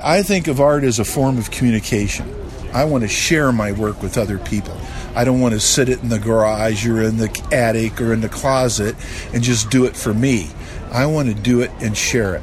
I think of art as a form of communication. I want to share my work with other people. I don't want to sit it in the garage or in the attic or in the closet and just do it for me. I want to do it and share it.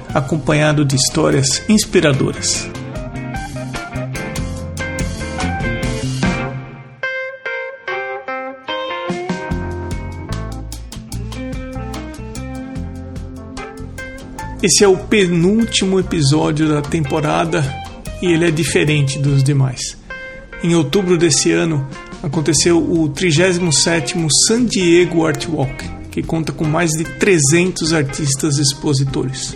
acompanhado de histórias inspiradoras. Esse é o penúltimo episódio da temporada e ele é diferente dos demais. Em outubro desse ano aconteceu o 37º San Diego Art Walk, que conta com mais de 300 artistas expositores.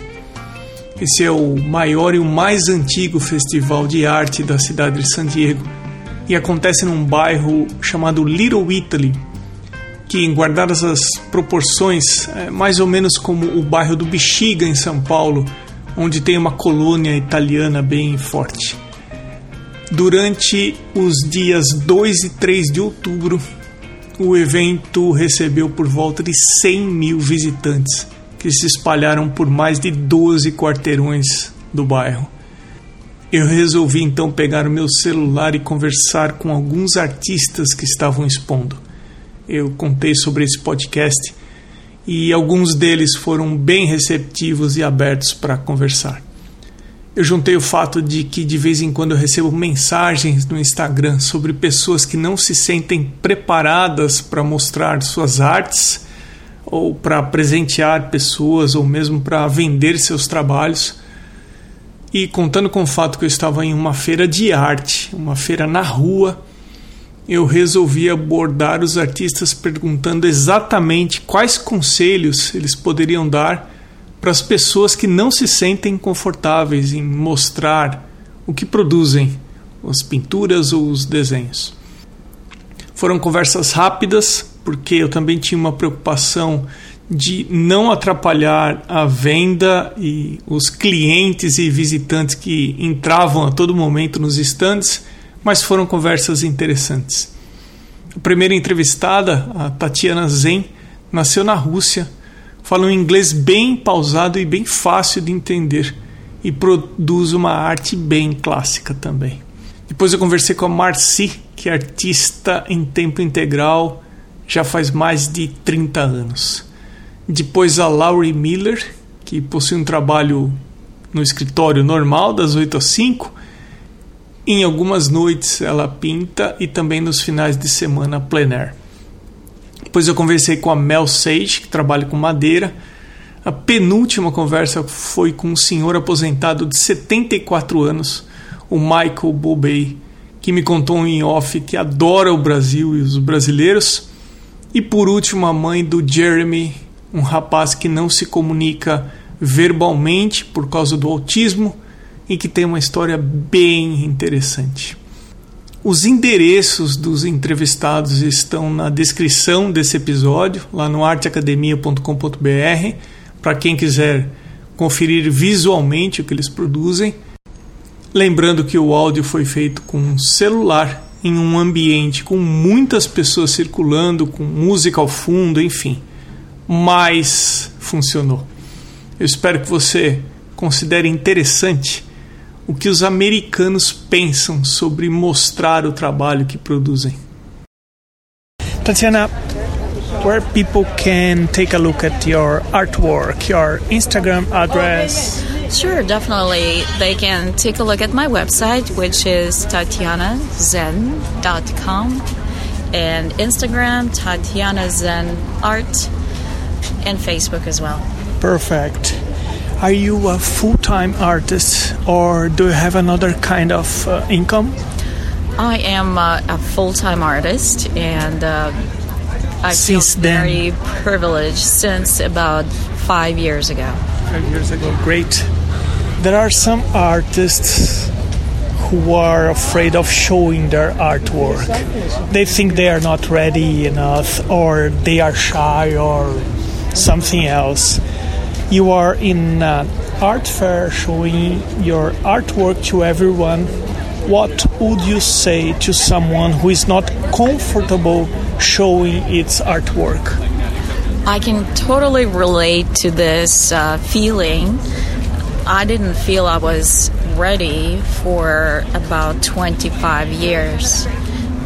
Esse é o maior e o mais antigo festival de arte da cidade de San Diego e acontece num bairro chamado Little Italy, que, em guardadas as proporções, é mais ou menos como o bairro do Bexiga, em São Paulo, onde tem uma colônia italiana bem forte. Durante os dias 2 e 3 de outubro, o evento recebeu por volta de 100 mil visitantes que se espalharam por mais de 12 quarteirões do bairro. Eu resolvi então pegar o meu celular e conversar com alguns artistas que estavam expondo. Eu contei sobre esse podcast e alguns deles foram bem receptivos e abertos para conversar. Eu juntei o fato de que de vez em quando eu recebo mensagens no Instagram sobre pessoas que não se sentem preparadas para mostrar suas artes ou para presentear pessoas ou mesmo para vender seus trabalhos. E contando com o fato que eu estava em uma feira de arte, uma feira na rua, eu resolvi abordar os artistas perguntando exatamente quais conselhos eles poderiam dar para as pessoas que não se sentem confortáveis em mostrar o que produzem, as pinturas ou os desenhos. Foram conversas rápidas, porque eu também tinha uma preocupação de não atrapalhar a venda e os clientes e visitantes que entravam a todo momento nos estandes, mas foram conversas interessantes. A primeira entrevistada, a Tatiana Zen, nasceu na Rússia, fala um inglês bem pausado e bem fácil de entender e produz uma arte bem clássica também. Depois eu conversei com a Marci, que é artista em tempo integral já faz mais de 30 anos. Depois a Laurie Miller, que possui um trabalho no escritório normal, das 8 às 5. Em algumas noites ela pinta e também nos finais de semana plein air. Depois eu conversei com a Mel Sage, que trabalha com madeira. A penúltima conversa foi com um senhor aposentado de 74 anos, o Michael Bobey, que me contou em off que adora o Brasil e os brasileiros e por último, a mãe do Jeremy, um rapaz que não se comunica verbalmente por causa do autismo e que tem uma história bem interessante. Os endereços dos entrevistados estão na descrição desse episódio, lá no arteacademia.com.br, para quem quiser conferir visualmente o que eles produzem. Lembrando que o áudio foi feito com um celular em um ambiente com muitas pessoas circulando, com música ao fundo, enfim. Mas funcionou. Eu espero que você considere interessante o que os americanos pensam sobre mostrar o trabalho que produzem. Tatiana, where people can take a look at your artwork, your Instagram address? Sure, definitely. They can take a look at my website, which is tatianazen.com, and Instagram, Tatiana Zen Art, and Facebook as well. Perfect. Are you a full time artist or do you have another kind of uh, income? I am uh, a full time artist and uh, I Since feel then- very privileged since about five years ago. Five years ago. Great. There are some artists who are afraid of showing their artwork. They think they are not ready enough, or they are shy, or something else. You are in an art fair showing your artwork to everyone. What would you say to someone who is not comfortable showing its artwork? I can totally relate to this uh, feeling. I didn't feel I was ready for about 25 years.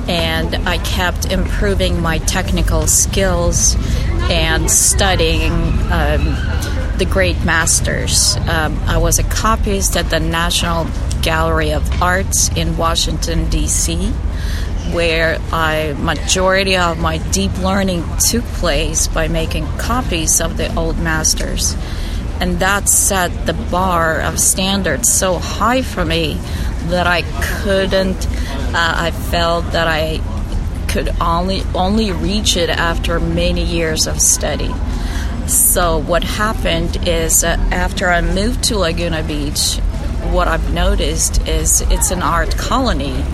And I kept improving my technical skills and studying um, the great masters. Um, I was a copyist at the National Gallery of Arts in Washington, D.C where I majority of my deep learning took place by making copies of the old masters. And that set the bar of standards so high for me that I couldn't uh, I felt that I could only only reach it after many years of study. So what happened is uh, after I moved to Laguna Beach, what I've noticed is it's an art colony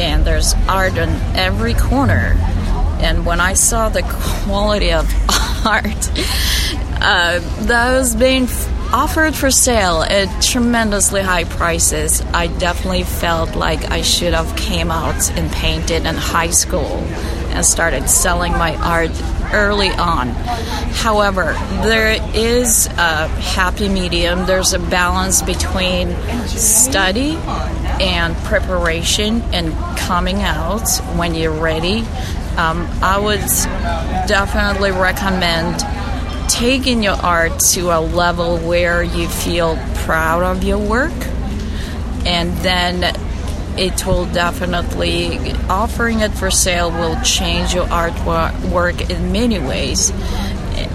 and there's art on every corner. And when I saw the quality of art uh, that was being offered for sale at tremendously high prices, I definitely felt like I should have came out and painted in high school and started selling my art early on. However, there is a happy medium. There's a balance between study and preparation and coming out when you're ready. Um, I would definitely recommend taking your art to a level where you feel proud of your work and then it will definitely offering it for sale will change your artwork work in many ways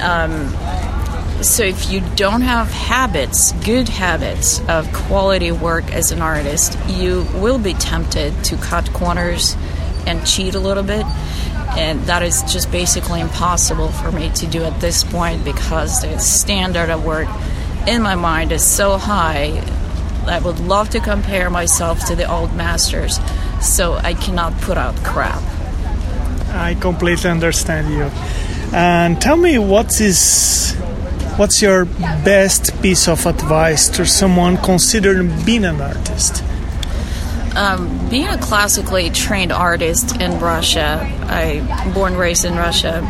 um, so if you don't have habits good habits of quality work as an artist you will be tempted to cut corners and cheat a little bit and that is just basically impossible for me to do at this point because the standard of work in my mind is so high I would love to compare myself to the old masters, so I cannot put out crap. I completely understand you. And tell me what is what's your best piece of advice to someone considering being an artist? Um, being a classically trained artist in Russia, I born raised in Russia.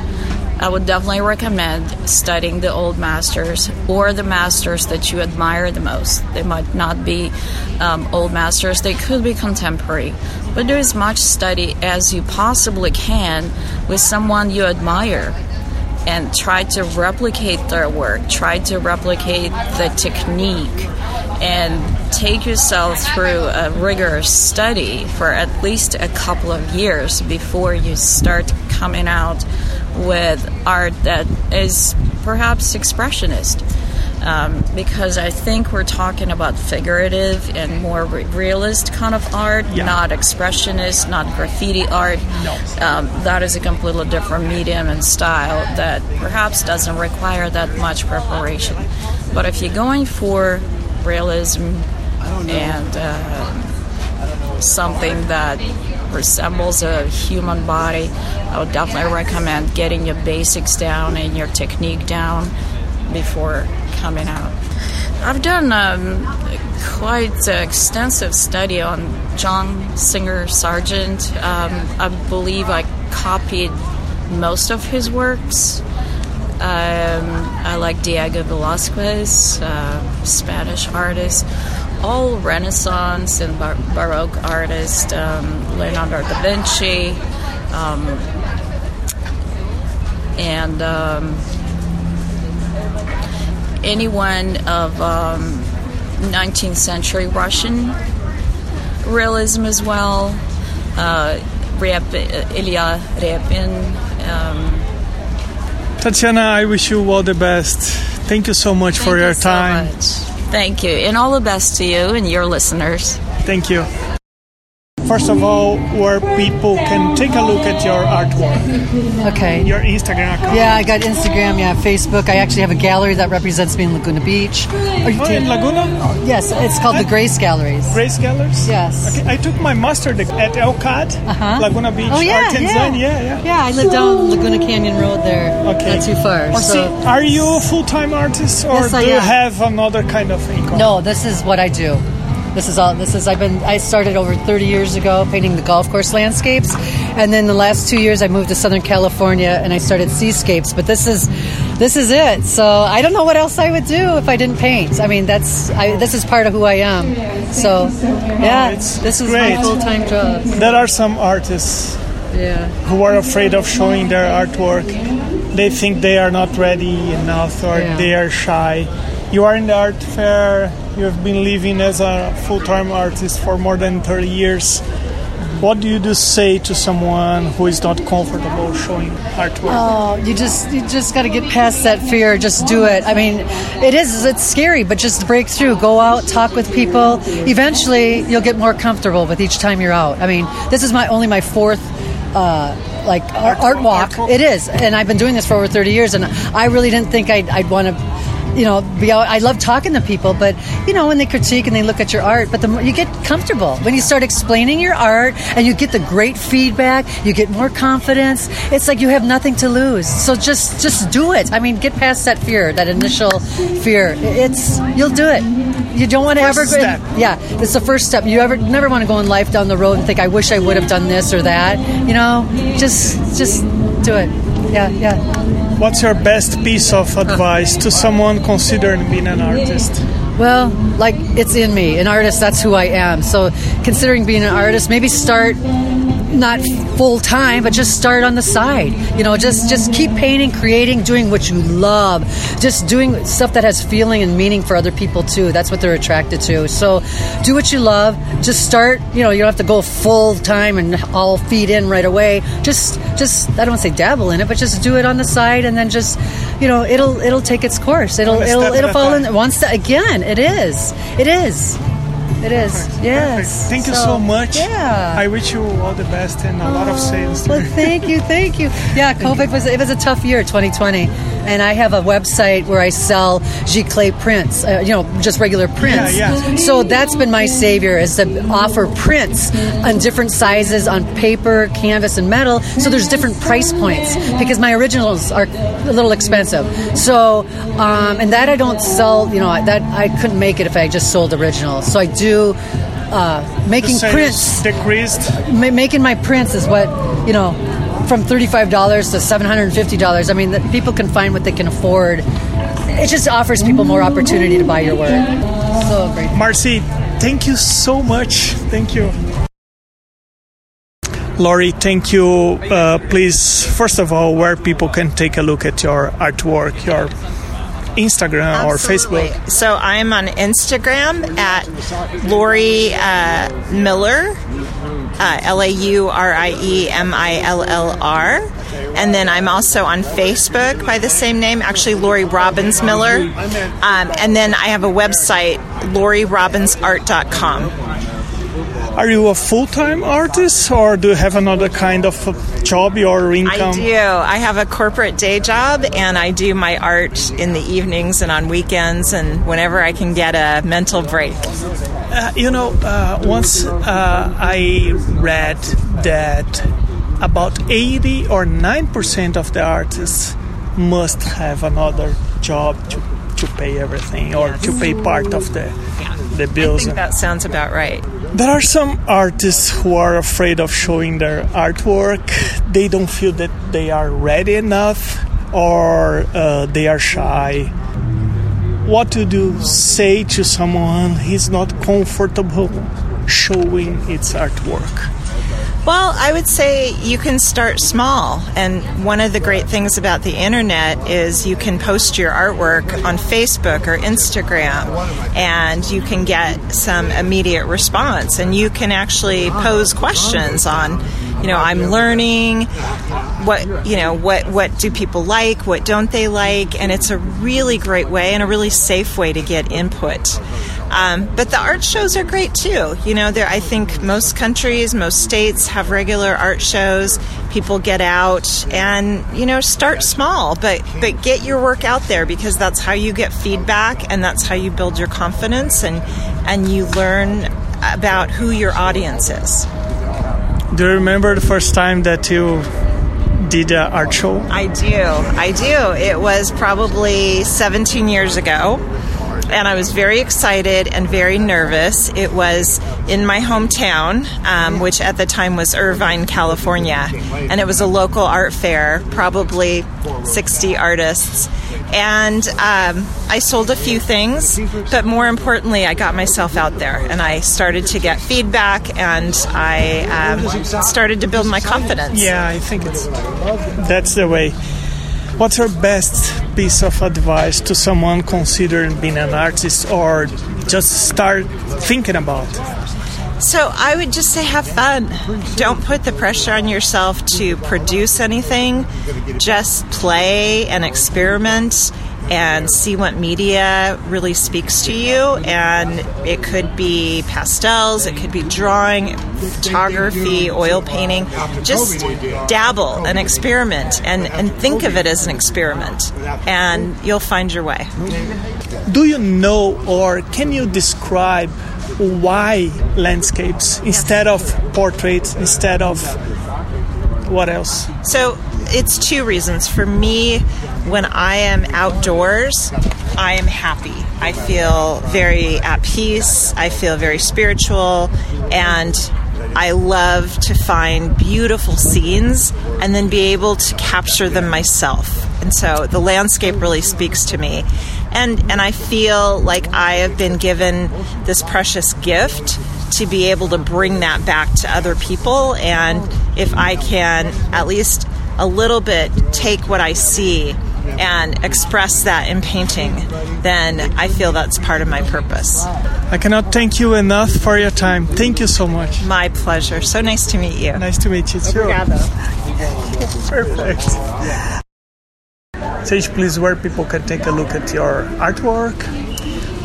I would definitely recommend studying the old masters or the masters that you admire the most. They might not be um, old masters, they could be contemporary. But do as much study as you possibly can with someone you admire and try to replicate their work, try to replicate the technique, and take yourself through a rigorous study for at least a couple of years before you start coming out with art that is perhaps expressionist. Um, because I think we're talking about figurative and more re- realist kind of art, Yeah. not expressionist, not graffiti art. No. Um, that is a completely different medium and style that perhaps doesn't require that much preparation. But if you're going for realism and uh, something that resembles a human body, I would definitely recommend getting your basics down and your technique down before coming out. I've done um, quite an extensive study on John Singer Sargent. Um, I believe I copied most of his works. Um, I like Diego Velázquez, uh, Spanish artist, all Renaissance and Bar- Baroque artists, um, Leonardo da Vinci, um, and um, anyone of um, 19th century Russian realism as well. Uh, Ryab- Ilya Repin. Um, Tatiana, I wish you all the best. Thank you so much Thank for you your so time. much. Thank you. And all the best to you and your listeners. Thank you. First of all, where people can take a look at your artwork, Okay. your Instagram account. Yeah, I got Instagram, yeah, Facebook. I actually have a gallery that represents me in Laguna Beach. Are you Oh, in Laguna? Yes, it's called the Grace Galleries. Grace Galleries? Yes. Okay, I took my master at LCAD, Uh-huh. Laguna Beach Oh yeah, Art and yeah. Yeah, yeah. Yeah, I live down Laguna Canyon Road there. Okay. Not too far. Or so see, are you a full-time artist, or Yes, do you have another kind of income? no, this is what I do. This is all. This is. I've been. I started over 30 years ago painting the golf course landscapes, and then the last two years I moved to Southern California and I started seascapes. But this is, this is it. So I don't know what else I would do if I didn't paint. I mean, that's. I, this is part of who I am. So, yeah, oh, it's this is great. my full time job. There are some artists Yeah. who are afraid of showing their artwork. They think they are not ready enough or Yeah. they are shy. You are in the art fair, you have been living as a full time artist for more than 30 years. What do you do say to someone who is not comfortable showing artwork? Oh, you just you just got to get past that fear. Just do it. I mean, it is it's scary, but just break through. Go out, talk with people. Eventually, you'll get more comfortable with each time you're out. I mean, this is my only my fourth. Uh, like art, art walk, walk. it is, and I've been doing this for over thirty years, and I really didn't think I'd, I'd want to you know, be out. I love talking to people, but you know, when they critique and they look at your art, but the you get comfortable when you start explaining your art and you get the great feedback, you get more confidence. It's like you have nothing to lose. So just just do it. I mean, get past that fear, that initial fear. It's you'll do it. You don't want to ever. Step. Yeah, it's the first step. You ever never want to go in life down the road and think, I wish I would have done this or that. You know, just just do it. Yeah, yeah. What's your best piece of advice to someone considering being an artist? Well, like it's in me. An artist, that's who I am. So, considering being an artist, maybe start not full time, but just start on the side. You know, just just keep painting, creating, doing what you love. Just doing stuff that has feeling and meaning for other people too. That's what they're attracted to. So, do what you love. Just start. You know, you don't have to go full time and all feed in right away. Just just I don't want to say dabble in it, but just do it on the side, and then just you know it'll it'll take its course. It'll it'll it'll fall in one step again. It is. It is. It is. Yes. Thank you so, much. Yeah. I wish you all the best and a lot of sales. Well, thank you, thank you. Yeah, COVID was it was a tough year, 2020, and I have a website where I sell giclée prints. Uh, you know, just regular prints. Yeah, yeah. So that's been my savior is to offer prints on different sizes on paper, canvas, and metal. So there's different price points because my originals are a little expensive. So um, and that I don't sell. You know, that I couldn't make it if I just sold originals. So I do. Uh, making prints decreased. ma- making my prints is what you know from $35 to $750 i mean that people can find what they can afford it just offers people more opportunity to buy your work so great Marcy, thank you so much. Thank you. Laurie, thank you. Uh, please, first of all, where people can take a look at your artwork, your Instagram or Facebook. So I'm on Instagram at Laurie uh, Miller, uh, L A U R I E M I L L R. And then I'm also on Facebook by the same name, actually Laurie Robbins Miller. Um, and then I have a website, lorirobinsart.com. Are you a full time artist or do you have another kind of job or income? I do. I have a corporate day job, and I do my art in the evenings and on weekends, and whenever I can get a mental break. Uh, you know, uh, once uh, I read that about 80 or 9% of the artists must have another job to, to pay everything or to pay part of the, the I bills. think that sounds about right. There are some artists who are afraid of showing their artwork. They don't feel that they are ready enough or uh, they are shy. What to do? Say to someone he's not comfortable showing its artwork. Well, I would say you can start small. And one of the great things about the internet is you can post your artwork on Facebook or Instagram and you can get some immediate response. And you can actually pose questions on, you know, I'm learning. what you know what what do people like what don't they like and it's a really great way and a really safe way to get input um, but the art shows are great too you know there i think most countries most states have regular art shows people get out and you know start small but but get your work out there because that's how you get feedback and that's how you build your confidence and and you learn about who your audience is do you remember the first time that you did an art show? I do. I do. It was probably 17 years ago. And I was very excited and very nervous. It was in my hometown, um, which at the time was Irvine, California. And it was a local art fair, probably 60 artists and um, I sold a few things, but more importantly, I got myself out there and I started to get feedback and I um, started to build my confidence. Yeah, I think it's that's the way. What's your best piece of advice to someone considering being an artist or just start thinking about? So I would just say have fun. Don't put the pressure on yourself to produce anything. Just play and experiment and see what media really speaks to you. And it could be pastels, it could be drawing, photography, oil painting. Just dabble and experiment and, and think of it as an experiment, and you'll find your way. Do you know or can you describe why landscapes instead of portraits, instead of what else? So it's two reasons. For me, when I am outdoors, I am happy. I feel very at peace. I feel very spiritual. And I love to find beautiful scenes and then be able to capture them myself. And so the landscape really speaks to me. And and I feel like I have been given this precious gift to be able to bring that back to other people and if I can at least a little bit take what I see and express that in painting, then I feel that's part of my purpose. I cannot thank you enough for your time. Thank you so much. My pleasure. So nice to meet you. Nice to meet you too. Perfect. Sage, please, where people can take a look at your artwork.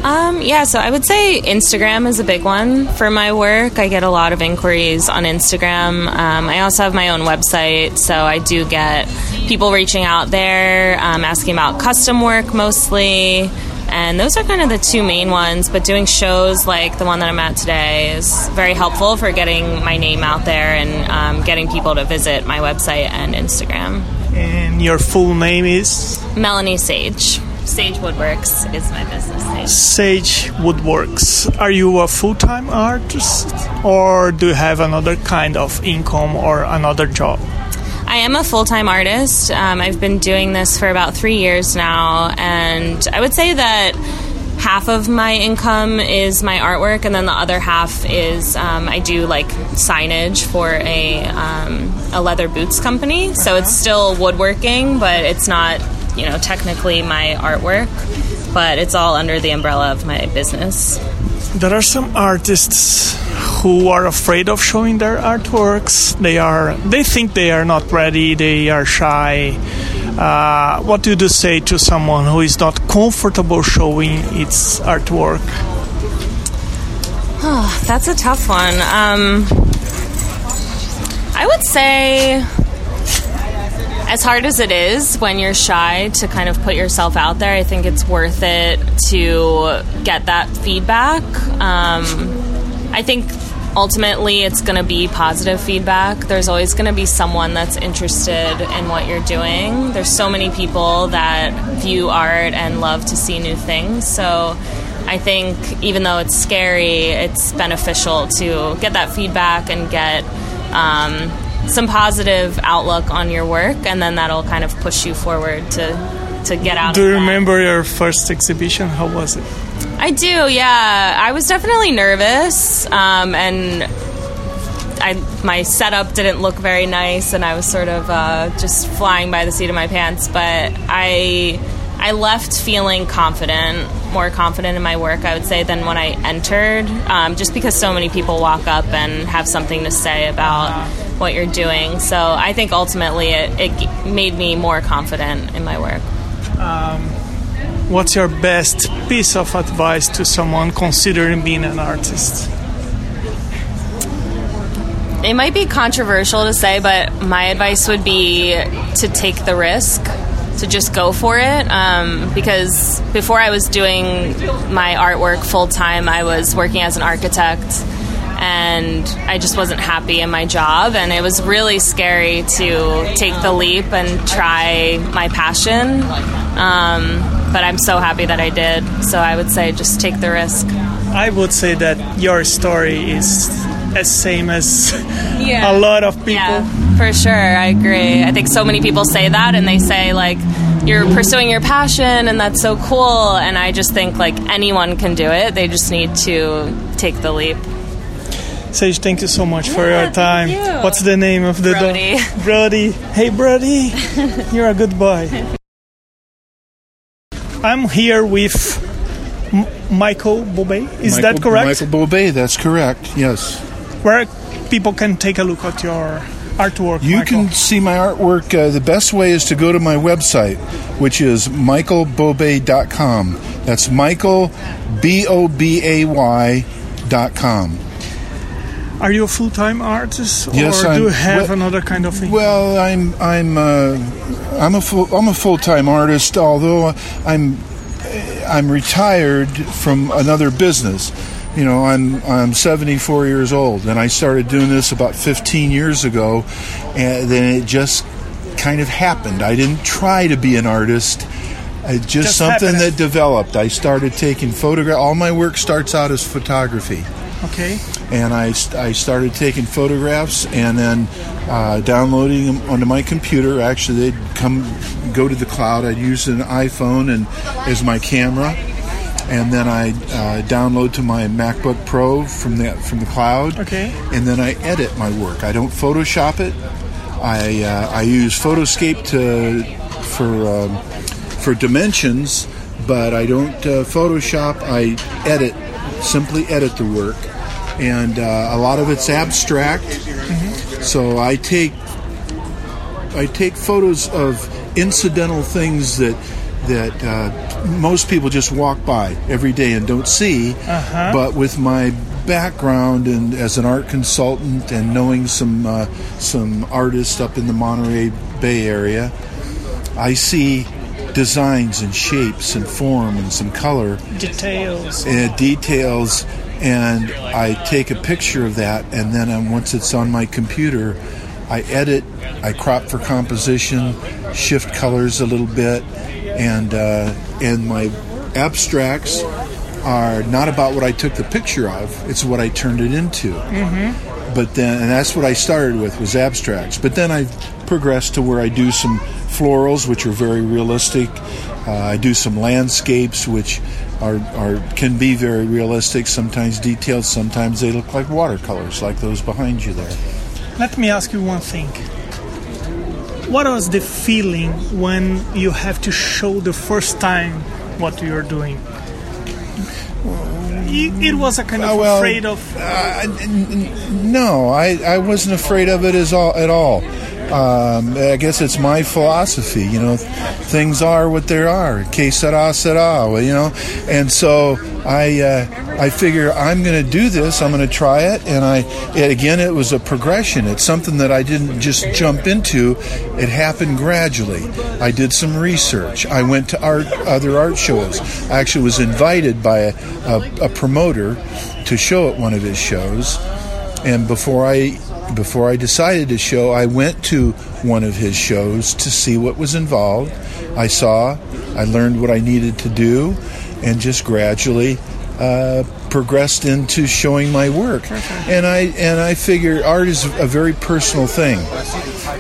Um, yeah, so I would say Instagram is a big one for my work. I get a lot of inquiries on Instagram. Um, I also have my own website, so I do get people reaching out there, um, asking about custom work mostly. And those are kind of the two main ones, but doing shows like the one that I'm at today is very helpful for getting my name out there and um, getting people to visit my website and Instagram. And your full name is? Melanie Sage. Sage Woodworks is my business name. Sage Woodworks. Are you a full time artist or do you have another kind of income or another job? I am a full time artist. Um, I've been doing this for about three years now, and I would say that half of my income is my artwork, and then the other half is um, I do like signage for a um, a leather boots company. So it's still woodworking, but it's not you know technically my artwork, but it's all under the umbrella of my business. There are some artists who are afraid of showing their artworks. They are they think they are not ready. They are shy. Uh, what do you say to someone who is not comfortable showing its artwork? Oh, that's a tough one. Um, I would say as hard as it is when you're shy to kind of put yourself out there, I think it's worth it to get that feedback. Um, I think ultimately it's going to be positive feedback. There's always going to be someone that's interested in what you're doing. There's so many people that view art and love to see new things. So I think even though it's scary, it's beneficial to get that feedback and get. Um, some positive outlook on your work, and then that'll kind of push you forward to to get out. Do you remember your first exhibition? How was it? I do. Yeah, I was definitely nervous, um, and I my setup didn't look very nice, and I was sort of uh, just flying by the seat of my pants. But I I left feeling confident more confident in my work, I would say, than when I entered, um, just because so many people walk up and have something to say about what you're doing. So I think ultimately it, it made me more confident in my work. What's your best piece of advice to someone considering being an artist? It might be controversial to say, but my advice would be to take the risk, to just go for it. Um, because before I was doing my artwork full time, I was working as an architect and I just wasn't happy in my job. And it was really scary to take the leap and try my passion. Um, but I'm so happy that I did. So I would say just take the risk. I would say that your story is as same as Yeah. a lot of people. Yeah, for sure. I agree. I think so many people say that and they say, like, you're pursuing your passion and that's so cool. And I just think, like, anyone can do it. They just need to take the leap. Sage, thank you so much for Yeah, your time. thank you. What's the name of the Brody. dog? Brody. Hey, Brody. You're a good boy. I'm here with M- Michael Bobay. Is Michael, that correct? Michael Bobay, that's correct. Yes. Where people can take a look at your artwork. You Michael. can see my artwork. Uh, the best way is to go to my website, which is michaelbobay.com. That's Michael, B O B A Y, dot com. Are you a full-time artist, or I'm- do you have well- another kind of thing? Well, I'm I'm uh, I'm a full I'm a full time artist. Although I'm I'm retired from another business. You know, I'm I'm 74 years old, and I started doing this about 15 years ago, and then it just kind of happened. I didn't try to be an artist. It just, Just something happened. that developed. I started taking photograph. All my work starts out as photography okay. and I, I started taking photographs and then uh, downloading them onto my computer. Actually, they'd come go to the cloud. I'd use an iPhone and as my camera, and then I uh, download to my MacBook Pro from the from the cloud. Okay. And then I edit my work. I don't Photoshop it. I uh, I use Photoscape to for um, for dimensions, but I don't uh, Photoshop. I edit, simply edit the work, and uh, a lot of it's abstract. So I take I take photos of incidental things that that uh, most people just walk by every day and don't see. But with my background and as an art consultant and knowing some uh, some artists up in the Monterey Bay area, I see designs and shapes and form and some color Details. uh, details and I take a picture of that and then um, once it's on my computer I edit I crop for composition shift colors a little bit and uh, and my abstracts are not about what I took the picture of it's what I turned it into but then and that's what I started with was abstracts. But then I progressed to where I do some florals, which are very realistic. Uh, I do some landscapes, which are, are can be very realistic. Sometimes detailed, sometimes they look like watercolors, like those behind you there. Let me ask you one thing. What was the feeling when you have to show the first time what you're doing? It, was a kind of Oh, well, afraid of. Uh, no, I, I wasn't afraid of it as all, at all. Um, I guess it's my philosophy. You know, things are what they are. Que sera sera. You know, and so I uh, I figure I'm going to do this. I'm going to try it, and I it, again it was a progression. It's something that I didn't just jump into. It happened gradually. I did some research. I went to art other art shows. I actually was invited by a, a, a promoter to show at one of his shows, and before I before I decided to show, I went to one of his shows to see what was involved. I saw, I learned what I needed to do, and just gradually uh, progressed into showing my work. And I and I figure art is a very personal thing.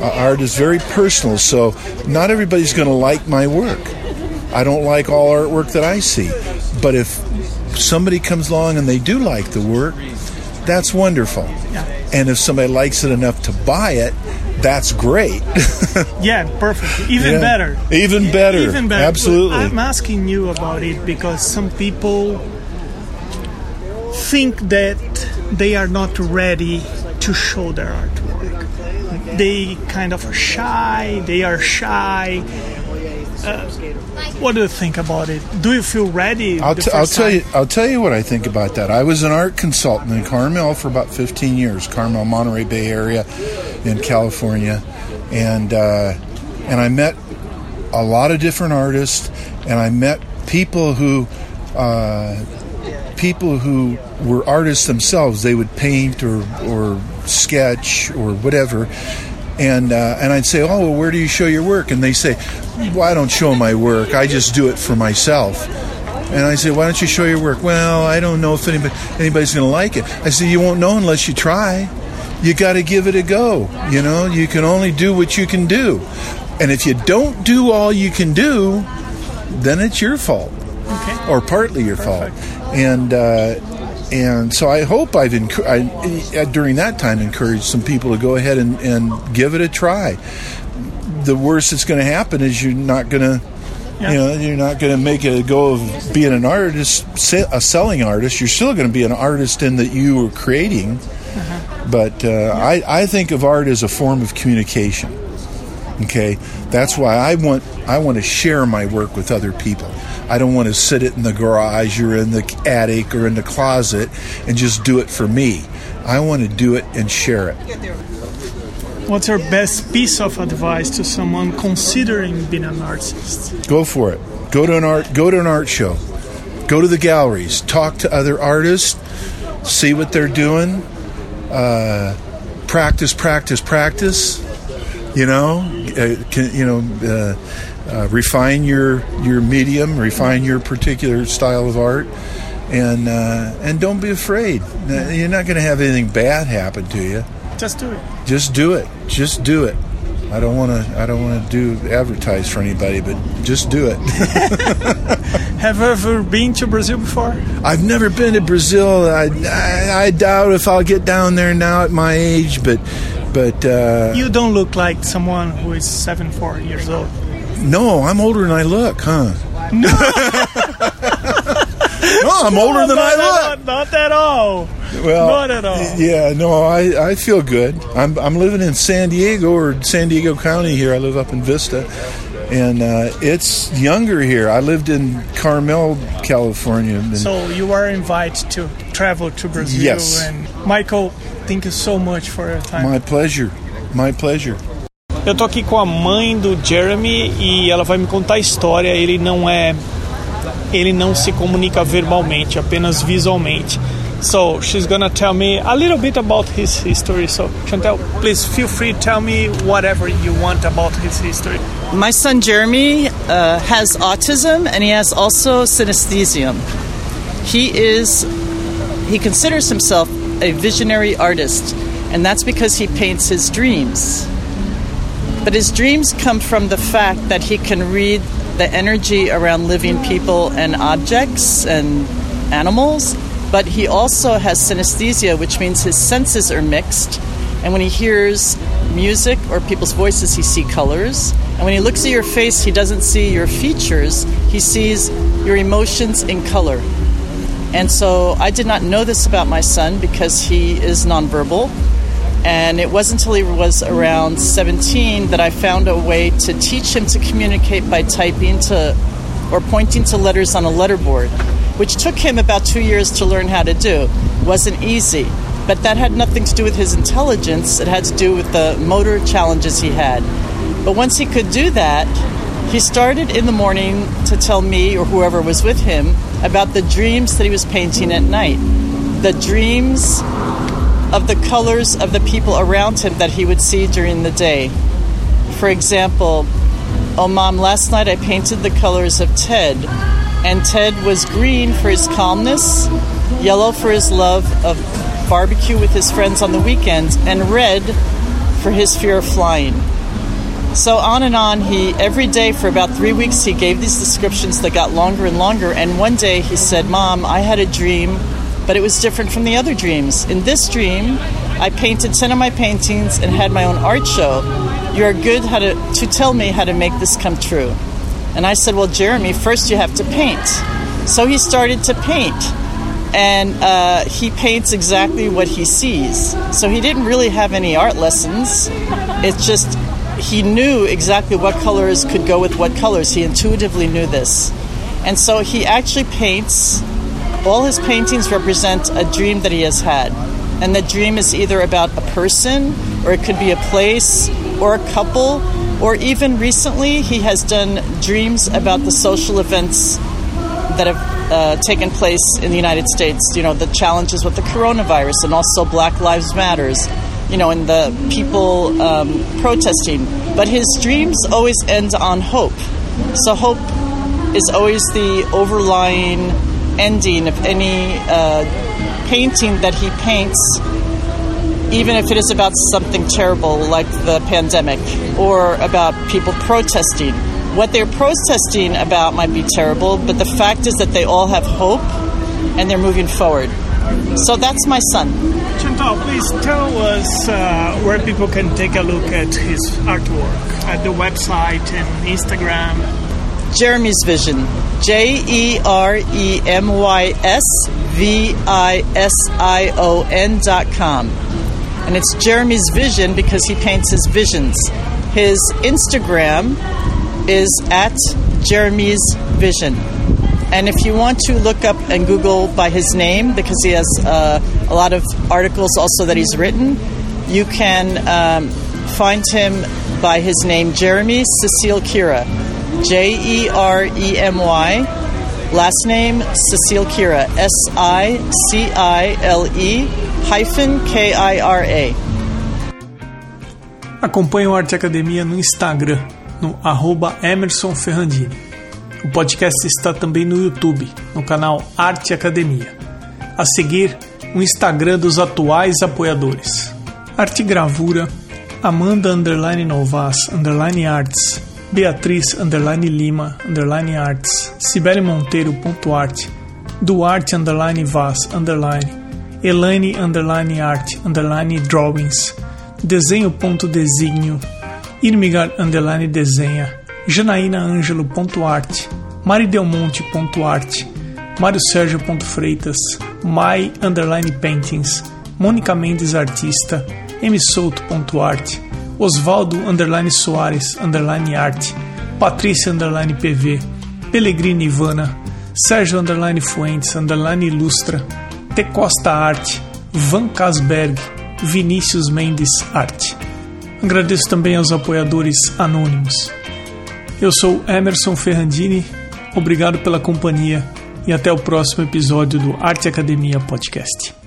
Uh, art is very personal, so not everybody's going to like my work. I don't like all artwork that I see, but if somebody comes along and they do like the work, that's wonderful. And if somebody likes it enough to buy it, that's great. yeah, perfect. Even Yeah. better. Even better. Even better. Absolutely. I'm asking you about it because some people think that they are not ready to show their artwork. They kind of are shy. They are shy. Uh, what do you think about it? Do you feel ready? I'll, t- I'll tell time? you. I'll tell you what I think about that. I was an art consultant in Carmel for about 15 years, Carmel, Monterey Bay area, in California, and uh, and I met a lot of different artists, and I met people who uh, people who were artists themselves. They would paint or or sketch or whatever. And, uh, and I'd say, oh, well, where do you show your work? And they say, well, I don't show my work. I just do it for myself. And I say, why don't you show your work? Well, I don't know if anybody, anybody's going to like it. I say, you won't know unless you try. You got to give it a go. You know, you can only do what you can do. And if you don't do all you can do, then it's your fault Okay. or partly your fault. And uh, and so I hope I've enc- I, during that time encouraged some people to go ahead and, and give it a try. The worst that's going to happen is you're not going to. Yeah. You know, you're not going to make a go of being an artist, a selling artist. You're still going to be an artist in that you were creating. But uh, I, I think of art as a form of communication. Okay, that's why I want I want to share my work with other people. I don't want to sit it in the garage or in the attic or in the closet and just do it for me. I want to do it and share it. What's your best piece of advice to someone considering being an artist? Go for it. Go to an art go to an art show. Go to the galleries. Talk to other artists. See what they're doing. Uh, practice, practice, practice. You know, uh, can, you know, uh, uh, refine your your medium, refine your particular style of art, and uh, and don't be afraid. You're not going to have anything bad happen to you. Just do it. Just do it. Just do it. I don't want to. I don't want to do advertise for anybody, but just do it. Have you ever been to Brazil before? I've never been to Brazil. I, I, I doubt if I'll get down there now at my age, but but uh, You don't look like someone who is seven, four years old. No, I'm older than I look, huh? No, no I'm older than I look. Not, not at all. Well, not at all. Yeah, no, I, I feel good. I'm I'm living in San Diego or San Diego County here. I live up in Vista, and uh, it's younger here. I lived in Carmel, California. So you are invited to travel to Brazil. Yes. And Michael, thank you so much for your time. my pleasure. My pleasure. Eu tô aqui com a mãe do Jeremy e ela vai me contar a história. Ele não é. Ele não se comunica verbalmente, apenas visualmente. So she's gonna tell me a little bit about his history. So Chantel, please feel free to tell me whatever you want about his history. My son Jeremy uh, has autism and he has also synesthesium. He is, he considers himself a visionary artist, and that's because he paints his dreams. But his dreams come from the fact that he can read the energy around living people and objects and animals. But he also has synesthesia, which means his senses are mixed. And when he hears music or people's voices, he sees colors. And when he looks at your face, he doesn't see your features, he sees your emotions in color. And so I did not know this about my son because he is nonverbal. And it wasn't until he was around 17 that I found a way to teach him to communicate by typing to or pointing to letters on a letterboard, which took him about two years to learn how to do. wasn't easy, but that had nothing to do with his intelligence. It had to do with the motor challenges he had. But once he could do that, he started in the morning to tell me or whoever was with him about the dreams that he was painting at night. The dreams of the colors of the people around him that he would see during the day. For example, oh, mom, last night I painted the colors of Ted, and Ted was green for his calmness, yellow for his love of barbecue with his friends on the weekends, and red for his fear of flying. So on and on, he every day for about three weeks he gave these descriptions that got longer and longer. And one day he said, "Mom, I had a dream, but it was different from the other dreams. In this dream, I painted 10 of my paintings and had my own art show. You are good how to, to tell me how to make this come true. And I said, Well, Jeremy, first you have to paint. So he started to paint. And uh, he paints exactly what he sees. So he didn't really have any art lessons. It's just he knew exactly what colors could go with what colors. He intuitively knew this. And so he actually paints, all his paintings represent a dream that he has had. And the dream is either about a person, or it could be a place, or a couple, or even recently he has done dreams about the social events that have uh, taken place in the United States. You know, the challenges with the coronavirus and also Black Lives Matters you know, and the people um, protesting. But his dreams always end on hope. So hope is always the overlying ending of any uh, painting that he paints, even if it is about something terrible like the pandemic or about people protesting. What they're protesting about might be terrible, but the fact is that they all have hope and they're moving forward. So that's my son. Chantal, please tell us uh, where people can take a look at his artwork at the website and Instagram. Jeremy's Vision. J E R E M Y S V I S I O N dot com. And it's Jeremy's Vision because he paints his visions. His Instagram is at Jeremy's Vision. And if you want to look up and Google by his name, because he has uh, a lot of articles also that he's written, you can um, find him by his name, Jeremy Sicile-Kira. J E R E M Y. Last name, Cecile Kira. S I C I L E hyphen K I R A. Acompanhe o Arte Academia no Instagram, no arroba Emerson Ferrandini. O podcast está também no YouTube, no canal Arte Academia. A seguir, o Instagram dos atuais apoiadores. Arte Gravura, Amanda Underline Novas Underline Arts, Beatriz Underline Lima Underline Arts, Sibeli Monteiro ponto Arte, Duarte Underline Vaz Underline, Elaine Underline Arte Underline Drawings, Desenho ponto Desígnio, Irmigar Underline Desenha, janaínaangelo.arte, maridelmonte.arte, mariosérgio.freitas, mai underline paintings, Mônica Mendes Artista, msouto.arte, Osvaldo underline Soares underline arte, Patrícia underline PV, Pellegrini Ivana, Sérgio underline Fuentes underline Ilustra, T Costa Arte, Van Casberg, Vinícius Mendes Arte. Agradeço também aos apoiadores anônimos. Eu sou Emerson Ferrandini, obrigado pela companhia e até o próximo episódio do Arte Academia Podcast.